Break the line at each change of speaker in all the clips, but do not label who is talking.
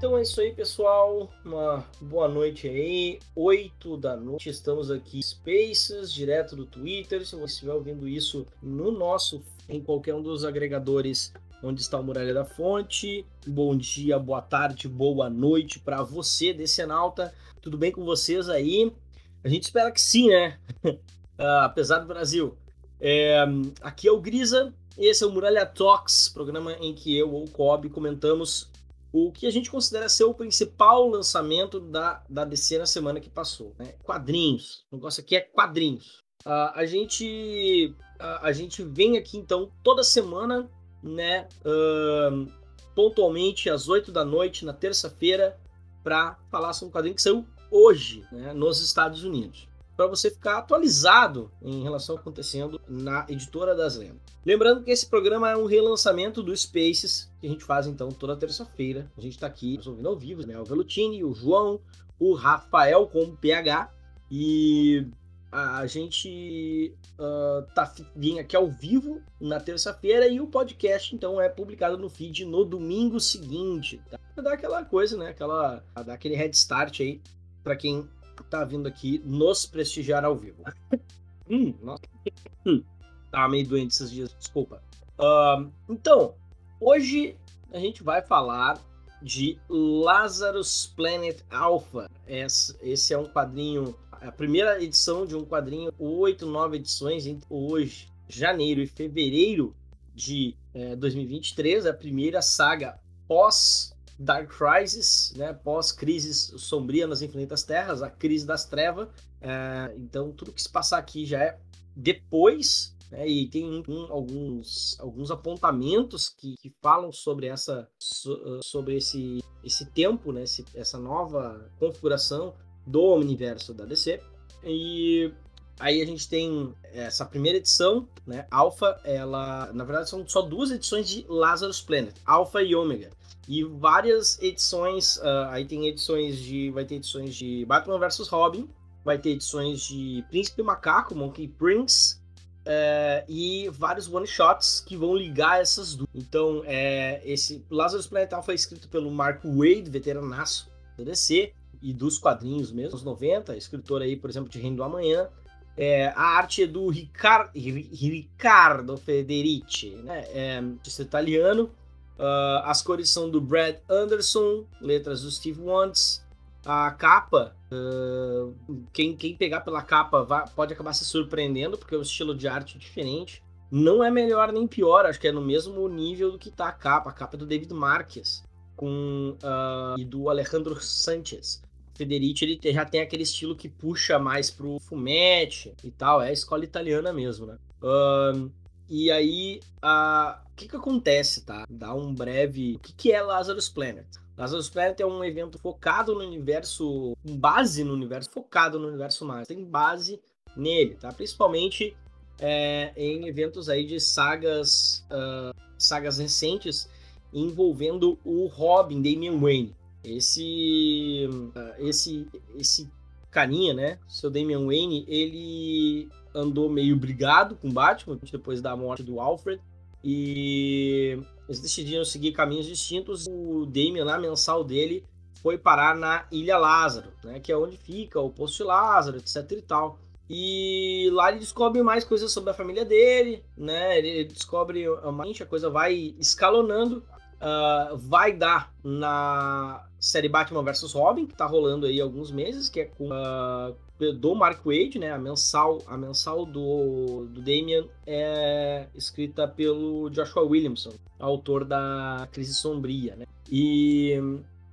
Então é isso aí, pessoal. Uma boa noite aí. 8 da noite, estamos aqui Spaces, direto do Twitter. Se você estiver ouvindo isso no nosso, em qualquer um dos agregadores onde está o Muralha da Fonte. Bom dia, boa tarde, boa noite para você, Decenalta. Tudo bem com vocês aí? A gente espera que sim, né? uh, apesar do Brasil. É, aqui é o Grisa, esse é o Muralha Talks, programa em que eu ou o Kobe comentamos o que a gente considera ser o principal lançamento da, da DC na semana que passou. Né? Quadrinhos. O negócio aqui é quadrinhos. Uh, a gente uh, a gente vem aqui então toda semana, né? Uh, pontualmente às 8 da noite na terça-feira para falar sobre um quadrinho que saiu hoje, né, nos Estados Unidos para você ficar atualizado em relação ao está acontecendo na Editora das Lendas. Lembrando que esse programa é um relançamento do Spaces, que a gente faz então toda terça-feira. A gente está aqui ouvindo ao vivo, né? O Velutini, o João, o Rafael com PH e a gente uh, tá vindo aqui ao vivo na terça-feira e o podcast então é publicado no feed no domingo seguinte, tá? Dar aquela coisa, né? Aquela dar aquele head start aí para quem tá vindo aqui nos prestigiar ao vivo. hum, nossa. Hum, tá meio doente esses dias, desculpa. Uh, então, hoje a gente vai falar de Lazarus Planet Alpha. Esse, esse é um quadrinho, a primeira edição de um quadrinho, oito, nove edições entre hoje, janeiro e fevereiro de é, 2023, a primeira saga pós Dark Crisis, né, pós-crise sombria nas Infinitas Terras, a crise das trevas. É, então, tudo que se passar aqui já é depois, né, e tem um, alguns, alguns apontamentos que, que falam sobre essa so, sobre esse, esse tempo, né, esse, essa nova configuração do universo da DC. E aí a gente tem essa primeira edição, né, Alpha, ela, na verdade, são só duas edições de Lazarus Planet, Alpha e Ômega e várias edições. Uh, aí tem edições de. Vai ter edições de Batman vs Robin, vai ter edições de Príncipe Macaco, Monkey Prince. Uh, e vários one-shots que vão ligar essas duas. Então, é, esse Lazarus Planetal foi escrito pelo Mark Wade, veteranaço da DC e dos quadrinhos mesmo, anos 90, escritor aí, por exemplo, de Reino do Amanhã. É, a arte é do Ricar Riccardo Federici, né? É, italiano. Uh, as cores são do Brad Anderson, letras do Steve Wantz. A capa, uh, quem, quem pegar pela capa vai, pode acabar se surpreendendo, porque é um estilo de arte diferente. Não é melhor nem pior, acho que é no mesmo nível do que tá a capa. A capa é do David Marques com, uh, e do Alejandro Sanchez. Federici ele já tem aquele estilo que puxa mais pro fumete e tal, é a escola italiana mesmo, né? Uh, e aí, o que, que acontece, tá? Dá um breve. O que, que é Lazarus Planet? Lazarus Planet é um evento focado no universo, com base no universo, focado no universo mais. Tem base nele, tá? Principalmente é, em eventos aí de sagas, uh, sagas recentes envolvendo o Robin, Damian Wayne. Esse, uh, esse, esse carinha, né? Seu Damian Wayne, ele andou meio brigado com Batman depois da morte do Alfred. E eles decidiram seguir caminhos distintos. O Damian, na mensal dele, foi parar na Ilha Lázaro, né? Que é onde fica o Poço de Lázaro, etc e tal. E lá ele descobre mais coisas sobre a família dele, né? Ele descobre a coisa vai escalonando. Uh, vai dar na série Batman vs Robin, que tá rolando aí alguns meses, que é com, uh, do Mark Wade, né? A mensal, a mensal do, do Damian é escrita pelo Joshua Williamson, autor da Crise Sombria, né? E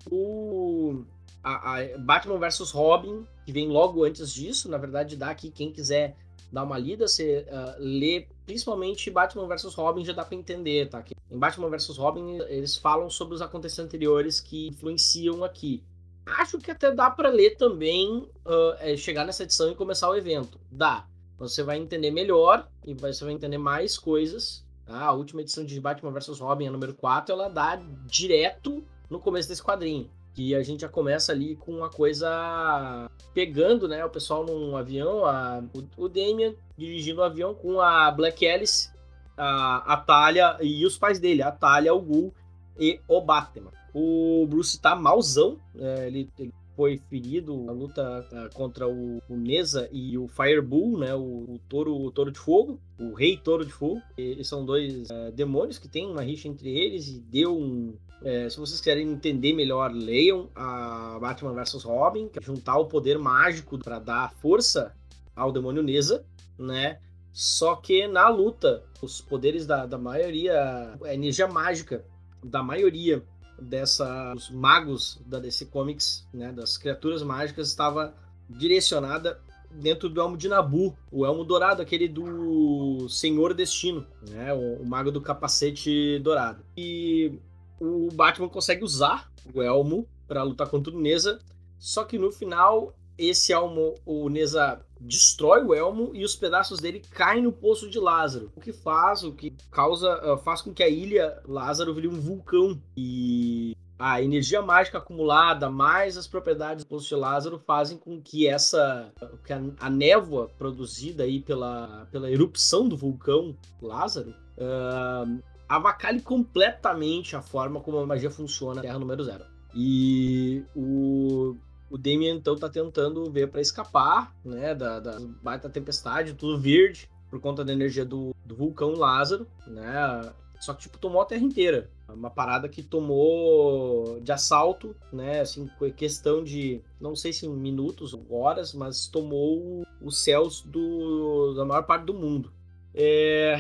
o a, a Batman vs Robin, que vem logo antes disso, na verdade dá aqui quem quiser dar uma lida, você uh, lê principalmente Batman vs Robin já dá para entender, tá? Em Batman vs Robin eles falam sobre os acontecimentos anteriores que influenciam aqui. Acho que até dá para ler também, uh, é, chegar nessa edição e começar o evento. Dá. Você vai entender melhor e você vai entender mais coisas. Tá? A última edição de Batman vs Robin, a número 4, ela dá direto no começo desse quadrinho. Que a gente já começa ali com uma coisa pegando, né? O pessoal num avião, a, o, o Damian dirigindo o avião com a Black Alice, a, a Talia e os pais dele, a Talia, o Ghul e o Batman O Bruce tá malzão, é, ele, ele foi ferido na luta uh, contra o, o, Neza e o Firebull, né? O, o, touro, o touro de fogo, o rei touro de fogo. Eles são dois uh, demônios que tem uma rixa entre eles e deu um. É, se vocês querem entender melhor, leiam a Batman vs Robin, que é juntar o poder mágico para dar força ao demônio Neza, né? Só que na luta, os poderes da, da maioria, a energia mágica da maioria dessa os magos da DC Comics, né, das criaturas mágicas estava direcionada dentro do elmo de Nabu, o elmo dourado, aquele do Senhor Destino, né, o, o mago do capacete dourado. E o Batman consegue usar o elmo para lutar contra o Neza, só que no final esse elmo, o Neza destrói o elmo e os pedaços dele caem no poço de Lázaro. O que faz, o que causa, ah, faz com que a ilha Lázaro vire um vulcão. E a energia mágica acumulada, mais as propriedades do Poço de Lázaro, fazem com que essa que a, a névoa produzida aí pela, pela erupção do vulcão Lázaro uh, avacalhe completamente a forma como a magia funciona na Terra número zero. E o o Damien então tá tentando ver para escapar, né, da, da baita tempestade, tudo verde, por conta da energia do, do vulcão Lázaro, né? Só que, tipo, tomou a terra inteira. Uma parada que tomou de assalto, né? Assim, questão de, não sei se minutos ou horas, mas tomou os céus do, da maior parte do mundo. É,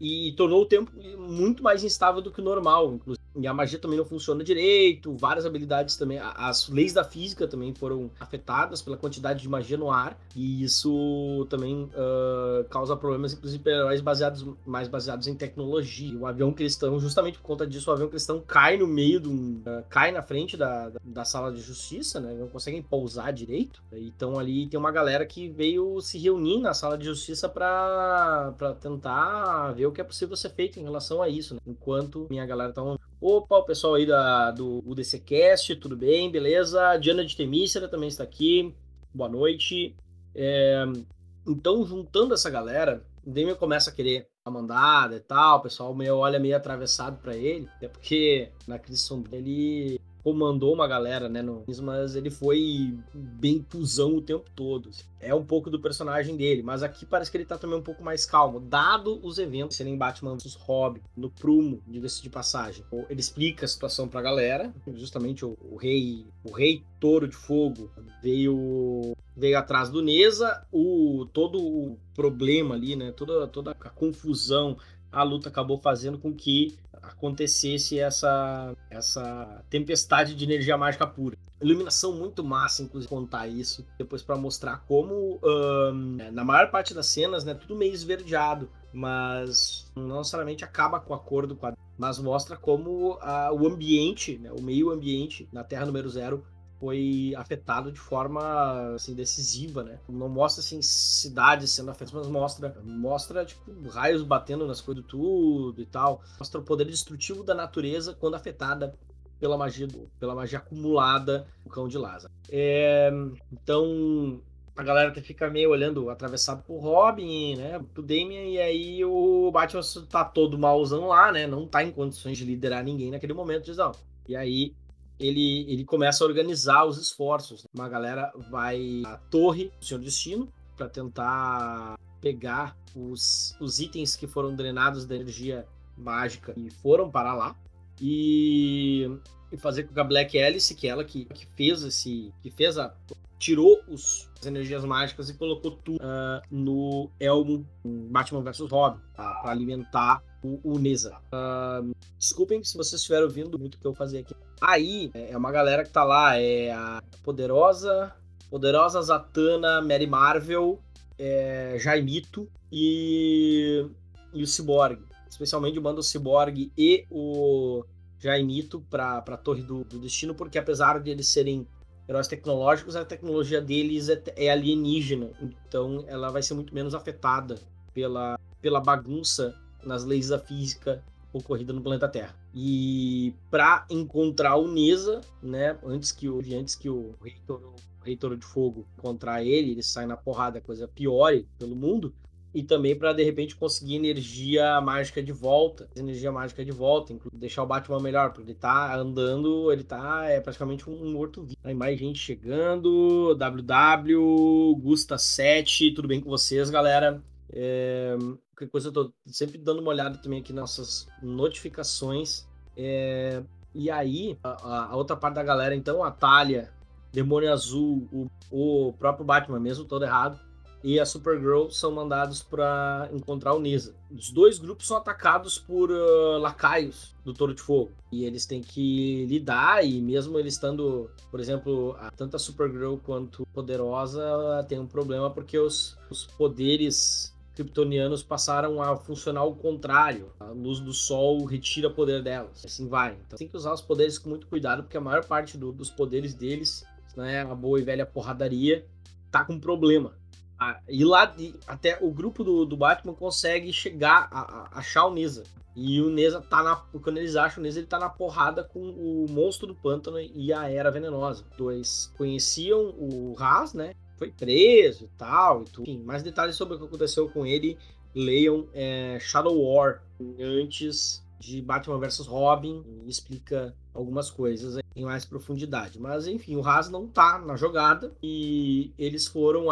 e tornou o tempo muito mais instável do que o normal. E a magia também não funciona direito, várias habilidades também, as leis da física também foram afetadas pela quantidade de magia no ar, e isso também uh, causa problemas, inclusive para heróis baseados, mais baseados em tecnologia. O avião cristão, justamente por conta disso, o avião cristão cai no meio do. Uh, cai na frente da, da, sala de justiça, né? Não conseguem pousar direito. Então ali tem uma galera que veio se reunir na sala de justiça para tentar ver o que é possível ser feito em relação a isso, né? Enquanto minha galera tá Opa, o pessoal aí da, do UDCcast, tudo bem? Beleza? Diana de Temícera também está aqui. Boa noite. É, então, juntando essa galera, o Demian começa a querer a mandada e tal, o pessoal meio olha meio atravessado para ele, até porque na crise dele comandou uma galera, né, no, mas ele foi bem cuzão o tempo todo. Assim. É um pouco do personagem dele, mas aqui parece que ele tá também um pouco mais calmo, dado os eventos serem Batman vs Robin, no prumo, diga-se de passagem. Ele explica a situação pra galera, justamente o, o rei, o rei Touro de Fogo veio veio atrás do Neza, o todo o problema ali, né, toda toda a confusão a luta acabou fazendo com que acontecesse essa, essa tempestade de energia mágica pura. Iluminação muito massa, inclusive, contar isso. Depois para mostrar como, um, na maior parte das cenas, né, tudo meio esverdeado, mas não necessariamente acaba com a cor do quadro, mas mostra como a, o ambiente, né, o meio ambiente na Terra número zero foi afetado de forma assim decisiva, né? Não mostra assim cidades sendo afetadas, mas mostra mostra tipo raios batendo nas coisas tudo e tal. Mostra o poder destrutivo da natureza quando afetada pela magia pela magia acumulada do cão de Lázaro. É, então a galera fica meio olhando atravessado por Robin, né, pro Damian, e aí o Batman tá todo malzão lá, né, não tá em condições de liderar ninguém naquele momento, diz, não. E aí ele, ele começa a organizar os esforços. Uma galera vai à torre do Senhor Destino para tentar pegar os, os itens que foram drenados da energia mágica e foram para lá. E, e fazer com que a Black Alice, que é ela que, que fez esse. que fez a. tirou os, as energias mágicas e colocou tudo uh, no Elmo Batman vs Robin para alimentar o, o Neza. Uh, desculpem se vocês estiveram ouvindo muito o que eu fazer aqui. Aí é uma galera que tá lá, é a poderosa, poderosa Zatanna, Mary Marvel, é, Jaimito e, e o Cyborg. Especialmente o bando Cyborg e o Jaimito para a Torre do, do, Destino, porque apesar de eles serem heróis tecnológicos, a tecnologia deles é, é alienígena. Então ela vai ser muito menos afetada pela, pela bagunça nas leis da física ocorrida no planeta Terra. E para encontrar o Neza, né, antes que o antes que o Reitor, o Reitor de Fogo encontrar ele, ele sai na porrada, coisa piore pelo mundo. e também para de repente conseguir energia mágica de volta, energia mágica de volta, deixar o Batman melhor, porque ele tá andando, ele tá é praticamente um morto vivo. Aí mais gente chegando, WW, Gusta 7, tudo bem com vocês, galera? É, qualquer coisa eu tô sempre dando uma olhada também aqui nossas notificações. É, e aí, a, a, outra parte da galera, então, a Talia, Demônio Azul, o, o próprio Batman mesmo, todo errado, e a Supergirl são mandados para encontrar o Nisa. Os dois grupos são atacados por uh, lacaios do Toro de Fogo. E eles têm que lidar, e mesmo eles estando, por exemplo, a, tanto a Supergirl quanto Poderosa tem um problema porque os, os poderes kryptonianos passaram a funcionar ao contrário. A luz do sol retira o poder delas. Assim vai. Então tem que usar os poderes com muito cuidado, porque a maior parte do, dos poderes deles, né, a boa e velha porradaria, tá com problema. Ah, e lá, até o grupo do, do Batman consegue chegar a, a, achar o Neza. E o Neza tá na. Quando eles acham o Neza, ele tá na porrada com o monstro do pântano e a Era Venenosa. Os dois conheciam o Raz, né? Foi preso e tal. E tudo. Enfim, mais detalhes sobre o que aconteceu com ele, leiam é, Shadow War antes de Batman vs Robin. explica algumas coisas em mais profundidade. Mas enfim, o Haas não tá na jogada e eles foram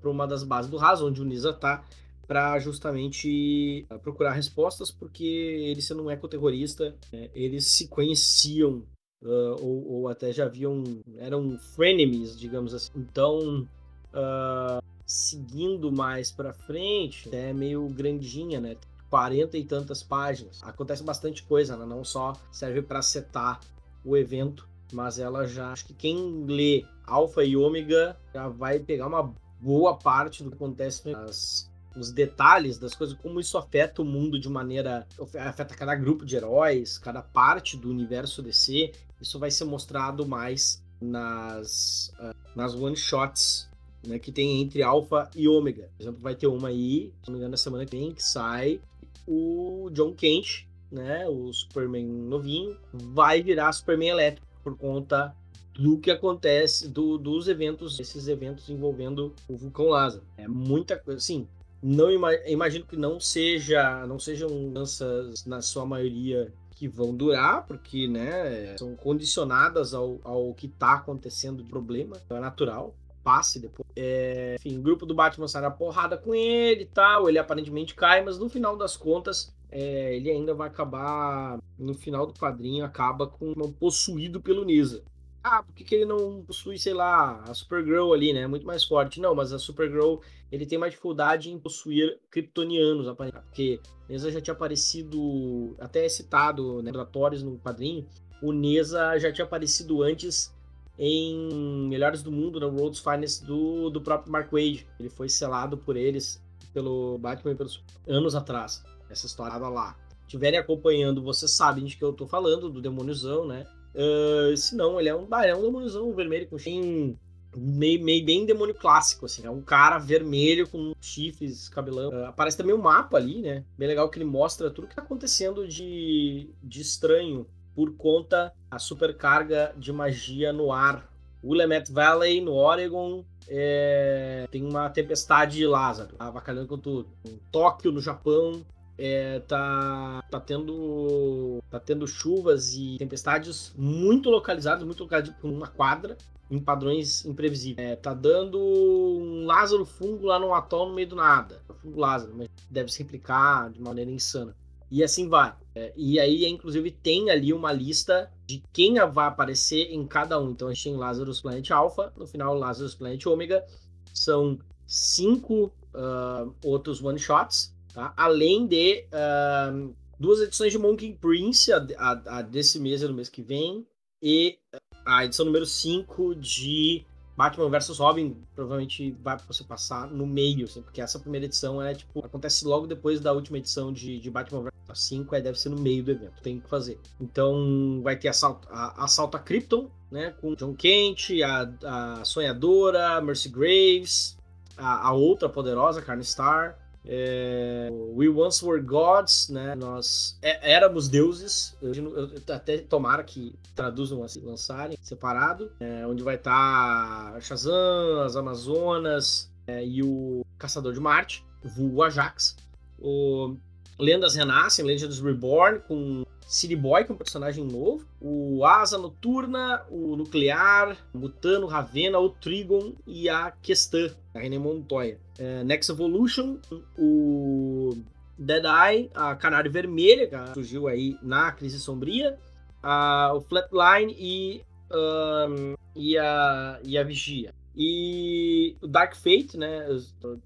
para uma das bases do Haas, onde o Nisa tá, para justamente ah, procurar respostas, porque ele sendo um ecoterrorista, é, eles se conheciam uh, ou, ou, até já haviam eram frenemies, digamos assim. Então uh, seguindo mais para frente, é meio grandinha, né? 40 e tantas páginas. Acontece bastante coisa, né? não só serve para setar o evento, mas ela já acho que quem lê Alpha e Ômega já vai pegar uma boa parte do que acontece nas os detalhes das coisas, como isso afeta o mundo de maneira. afeta cada grupo de heróis, cada parte do universo DC. Isso vai ser mostrado mais nas, uh, nas one-shots né, que tem entre Alpha e Ômega. Por exemplo, vai ter uma aí, se não me engano, na semana que vem, que sai o John Kent, né, o Superman novinho, vai virar Superman elétrico por conta do que acontece, do, dos eventos, esses eventos envolvendo o vulcão Lázaro. É muita coisa, assim, não imagino que não seja, não sejam mudanças na sua maioria que vão durar, porque, né, são condicionadas ao, ao que está acontecendo de problema, é natural passe depois. É, enfim, o grupo do Batman sai na porrada com ele e tal. Ele aparentemente cai, mas no final das contas, é, ele ainda vai acabar. No final do quadrinho, acaba com um possuído pelo Nisa. Ah, por que, que ele não possui, sei lá, a Supergirl ali, né? Muito mais forte. Não, mas a Supergirl ele tem mais dificuldade em possuir kryptonianos, aparentemente. Porque Nesa já tinha aparecido, até citado, né, no quadrinho. O Nesa já tinha aparecido antes em Melhores do Mundo, no World's Finest do, do próprio Mark Wade. Ele foi selado por eles, pelo Batman, pelos anos atrás. Essa história lá. Estiverem acompanhando, vocês sabem de que eu tô falando, do Demôniozão, né? Uh, se não, ele é um, é um demôniozão vermelho com chifre meio, meio bem demônio clássico, assim. É um cara vermelho com chifres, cabelão. Uh, aparece também um mapa ali, né? Bem legal que ele mostra tudo que tá acontecendo de, de estranho por conta da supercarga de magia no ar. Willamette Valley, no Oregon, é... tem uma tempestade de Lázaro, avacalhando com tudo. Tóquio, no Japão, é, tá, tá, tendo, tá tendo chuvas e tempestades muito localizadas, muito localizadas por uma quadra, em padrões imprevisíveis. É, tá dando um Lázaro fungo lá no atol no meio do nada. Fungo Lázaro, mas deve se replicar de maneira insana. E assim vai. É, e aí, inclusive, tem ali uma lista de quem vai aparecer em cada um. Então, a gente tem Lazarus Planet Alpha, no final, Lazarus Planet Omega. São cinco uh, outros one-shots, tá? além de uh, duas edições de Monkey Prince, a, a, a, desse mês e do mês que vem, e a edição número 5 de Batman vs Robin provavelmente vai você passar no meio, assim, porque essa primeira edição é tipo acontece logo depois da última edição de, de Batman vs 5, aí deve ser no meio do evento, tem que fazer. Então vai ter assalto a, assalto a Krypton, né, com John Kent, a, a Sonhadora, Mercy Graves, a, a outra poderosa Carne Star, é, We Once Were Gods, né? Nós é, éramos deuses. Eu, eu, até tomara que traduzam assim, lançarem separado, é, onde vai estar tá Shazam, as Amazonas é, e o Caçador de Marte. vulgo Ajax. O Lendas Renascem, Legends Reborn, com City Boy, que é um personagem novo, o Asa Noturna, o Nuclear, o Mutano, Ravena, o Trigon e a Questã, a René Montoya. É, Next Evolution, o Dead Eye, a Canário Vermelha, que surgiu aí na Crise Sombria, a, o Flatline e, um, e, a, e a Vigia. E o Dark Fate, né?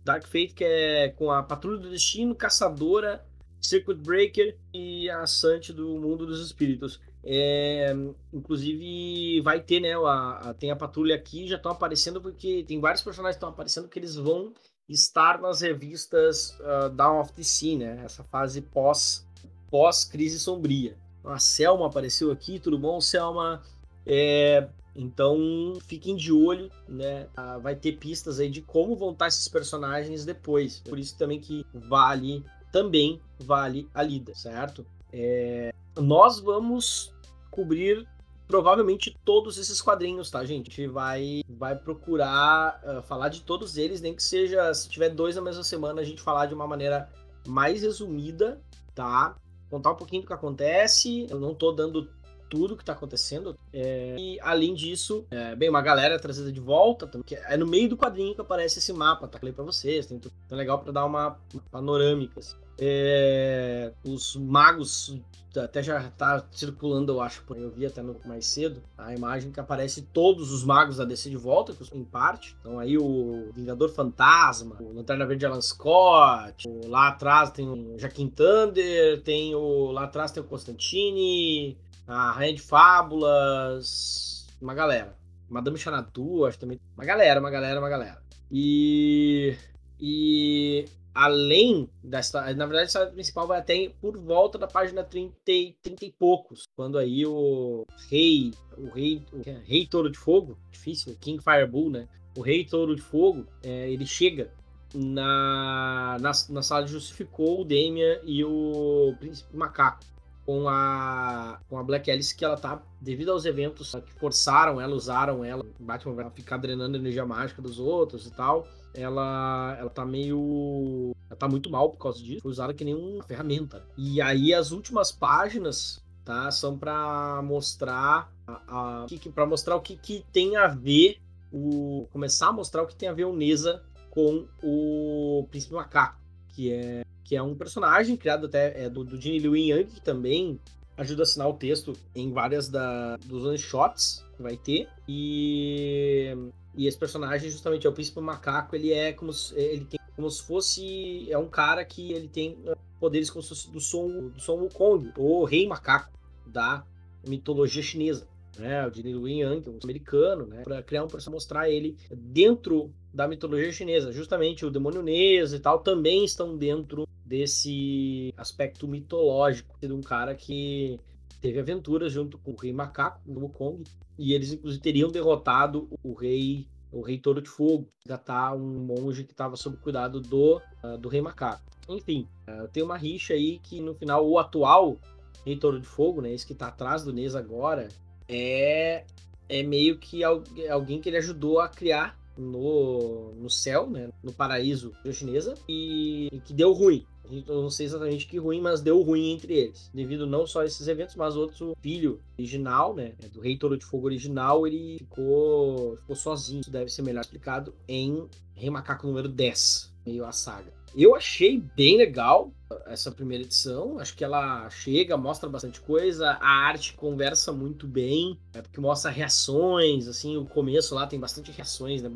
Dark Fate que é com a Patrulha do Destino, Caçadora, Circuit Breaker e a Sante do Mundo dos Espíritos. É, inclusive vai ter, né? A, a, tem a patrulha aqui, já estão aparecendo porque tem vários personagens que estão aparecendo que eles vão estar nas revistas uh, Down of the Sea, né? Essa fase pós pós crise sombria. A Selma apareceu aqui, tudo bom, Selma? É, então fiquem de olho, né? Ah, vai ter pistas aí de como vão estar esses personagens depois. Por isso também que vale também vale a lida, certo? É, nós vamos cobrir provavelmente todos esses quadrinhos, tá, gente? A gente vai, vai procurar uh, falar de todos eles, nem que seja, se tiver dois na mesma semana, a gente falar de uma maneira mais resumida, tá? Contar um pouquinho do que acontece. Eu não tô dando tudo que tá acontecendo. É, e além disso, é, bem, uma galera trazida de volta, que é no meio do quadrinho que aparece esse mapa, tá? Falei pra vocês, tem tudo então legal para dar uma, panorâmica. Assim. É, os magos até já tá circulando, eu acho, eu vi até no, mais cedo, a imagem que aparece todos os magos da DC de volta, em parte. Então aí o Vingador Fantasma, o Lanterna Verde Alan Scott, o, lá atrás tem o Jaquim Thunder, tem o lá atrás tem o Constantine, a Rainha de Fábulas, uma galera. Madame Xanadu, acho também. Uma galera, uma galera, uma galera. E. E além da história, na verdade a história principal vai até por volta da página 30, 30 e poucos, quando aí o rei, o rei, o rei Touro de Fogo, difícil, King Firebull, né? O rei Touro de Fogo, é, ele chega na, na, na sala de justificou o Damian e o príncipe macaco com a, com a Black Alice que ela tá, devido aos eventos que forçaram ela, usaram ela, Batman vai ficar drenando a energia mágica dos outros e tal, ela, ela tá meio. Ela tá muito mal por causa disso, foi usada que nem uma ferramenta. E aí as últimas páginas tá, são para mostrar a, a para mostrar o que, que tem a ver o começar a mostrar o que tem a ver o Neza com o Príncipe Macaco, que é que é um personagem criado até é, do, do Gene Lewin Young, que também ajuda a assinar o texto em várias da, dos one-shots que vai ter. E, e esse personagem, justamente, é o Príncipe Macaco, ele é como se, ele tem como se fosse. É um cara que ele tem poderes como se fosse do Son, do Son Wukong, o Rei Macaco da mitologia chinesa. Né, o Gene Lewin Yang, um americano, né, para criar um personagem, mostrar ele dentro da mitologia chinesa. Justamente o demônio Neza e tal também estão dentro desse aspecto mitológico de um cara que teve aventuras junto com o rei macaco no Wukong e eles inclusive teriam derrotado o rei o rei Touro de Fogo, já tá um monge que estava sob cuidado do, uh, do rei macaco. Enfim, uh, tem uma rixa aí que no final o atual rei Touro de Fogo, né, esse que tá atrás do Nez agora, é é meio que alguém que ele ajudou a criar no, no céu, né, no paraíso chinesa, e, e que deu ruim. Eu não sei exatamente que ruim, mas deu ruim entre eles. Devido não só a esses eventos, mas outro filho original, né? Do Rei Toro de Fogo original, ele ficou, ficou sozinho. Isso deve ser melhor explicado em Rei Macaco número 10, meio a saga. Eu achei bem legal essa primeira edição. Acho que ela chega, mostra bastante coisa. A arte conversa muito bem, é porque mostra reações. Assim, o começo lá tem bastante reações, né?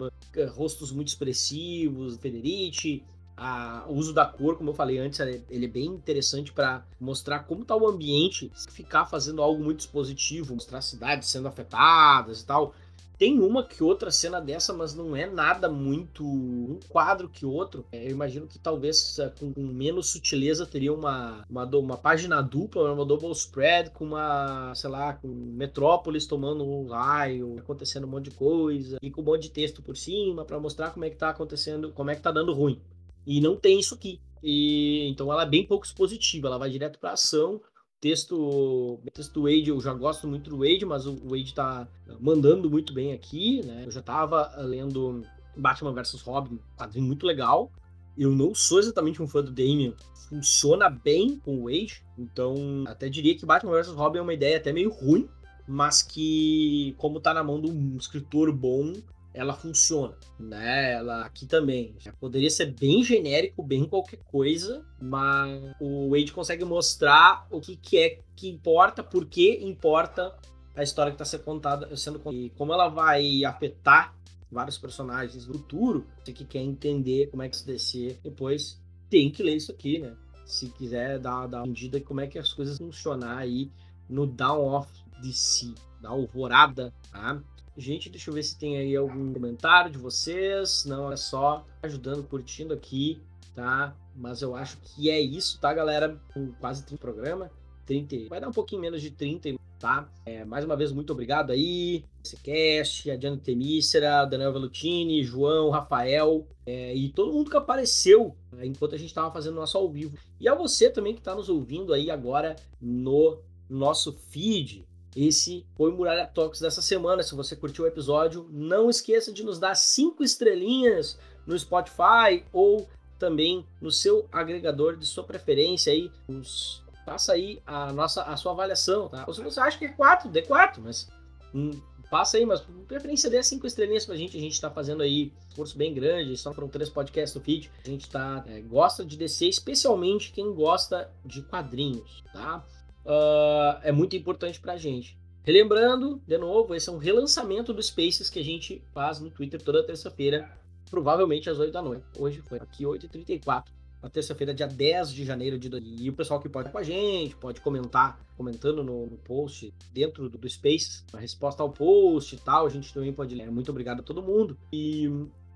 Rostos muito expressivos, Federici, a, o uso da cor, como eu falei antes, ele é bem interessante para mostrar como está o ambiente, ficar fazendo algo muito expositivo, mostrar cidades sendo afetadas e tal. Tem uma que outra cena dessa, mas não é nada muito um quadro que outro. É, eu imagino que talvez é, com, menos sutileza teria uma, uma, uma página dupla, uma double spread com uma, sei lá, com Metrópolis tomando um raio, acontecendo um monte de coisa e com um monte de texto por cima para mostrar como é que tá acontecendo, como é que tá dando ruim. E não tem isso aqui. E então ela é bem pouco expositiva, ela vai direto para ação. Texto, texto do Wade, eu já gosto muito do Wade, mas o Wade tá mandando muito bem aqui, né? Eu já tava lendo Batman vs Robin, quadrinho muito legal. Eu não sou exatamente um fã do Damian. Funciona bem com o Wade, então até diria que Batman vs Robin é uma ideia até meio ruim, mas que, como tá na mão de um escritor bom, ela funciona, né? Ela aqui também poderia ser bem genérico, bem qualquer coisa, mas o Wade consegue mostrar o que, que é que importa, por que importa a história que está sendo contada, sendo contada, e como ela vai afetar vários personagens do futuro. Você que quer entender como é que se descer depois tem que ler isso aqui, né? Se quiser dar, dar uma medida como é que as coisas funcionar aí no Down Off de si, da alvorada, tá? Gente, deixa eu ver se tem aí algum comentário de vocês. Não, é só ajudando, curtindo aqui, tá? Mas eu acho que é isso, tá, galera? Com quase 30 programa. 30, vai dar um pouquinho menos de 30, tá? É, mais uma vez, muito obrigado aí. Cast, a Diana Temícera, Daniel Velutini, João, Rafael é, e todo mundo que apareceu né, enquanto a gente estava fazendo nosso ao vivo. E a você também que está nos ouvindo aí agora no nosso feed. Esse foi o Muralha Talks dessa semana. Se você curtiu o episódio, não esqueça de nos dar cinco estrelinhas no Spotify ou também no seu agregador de sua preferência aí, os, faça aí a nossa a sua avaliação, tá? Ou se você acha que é 4, dê 4, mas hum, passa aí, mas por preferência dê 5 estrelinhas pra gente, a gente tá fazendo aí um esforço bem grande, só foram três podcasts no feed, a gente tá, é, gosta de descer, especialmente quem gosta de quadrinhos, tá? Uh, é muito importante para a gente. Relembrando, de novo, esse é um relançamento do Spaces que a gente faz no Twitter toda terça-feira, provavelmente às 8 da noite. Hoje foi aqui 8h34, na terça-feira, dia 10 de janeiro de E o pessoal que pode com a gente, pode comentar, comentando no, no post dentro do, do Spaces, a resposta ao post e tal, a gente também pode ler. Muito obrigado a todo mundo. E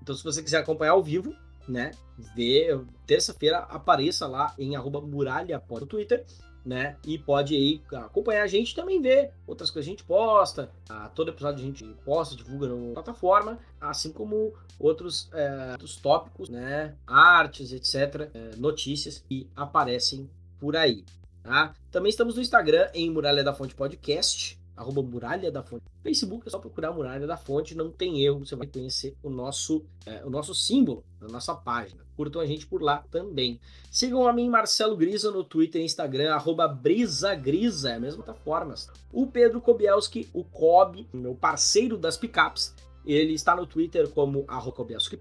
então, se você quiser acompanhar ao vivo, né, ver, terça-feira apareça lá em arroba muralha no Twitter né? E pode aí acompanhar a gente também ver outras coisas que a gente posta. A, todo episódio a gente posta, divulga na plataforma, assim como outros, é, outros tópicos, né? Artes, etc. É, notícias que aparecem por aí. Tá? Também estamos no Instagram em Muralha da Fonte Podcast arroba Muralha da Fonte. Facebook é só procurar Muralha da Fonte, não tem erro, você vai conhecer o nosso, é, o nosso símbolo na nossa página. Curtam a gente por lá também. Sigam a mim, Marcelo Grisa, no Twitter e Instagram, arroba Brisagrisa, é a mesma plataforma. O Pedro Kobielski, o Kobe, meu parceiro das picapes, ele está no Twitter como arroba Kobielski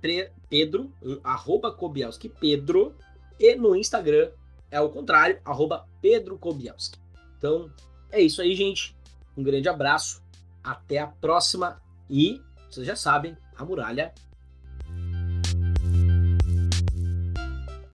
Pedro, arroba Kobielski Pedro, e no Instagram é o contrário, arroba Pedro Kobielski. Então, é isso aí, gente. Um grande abraço, até a próxima e vocês já sabem, a muralha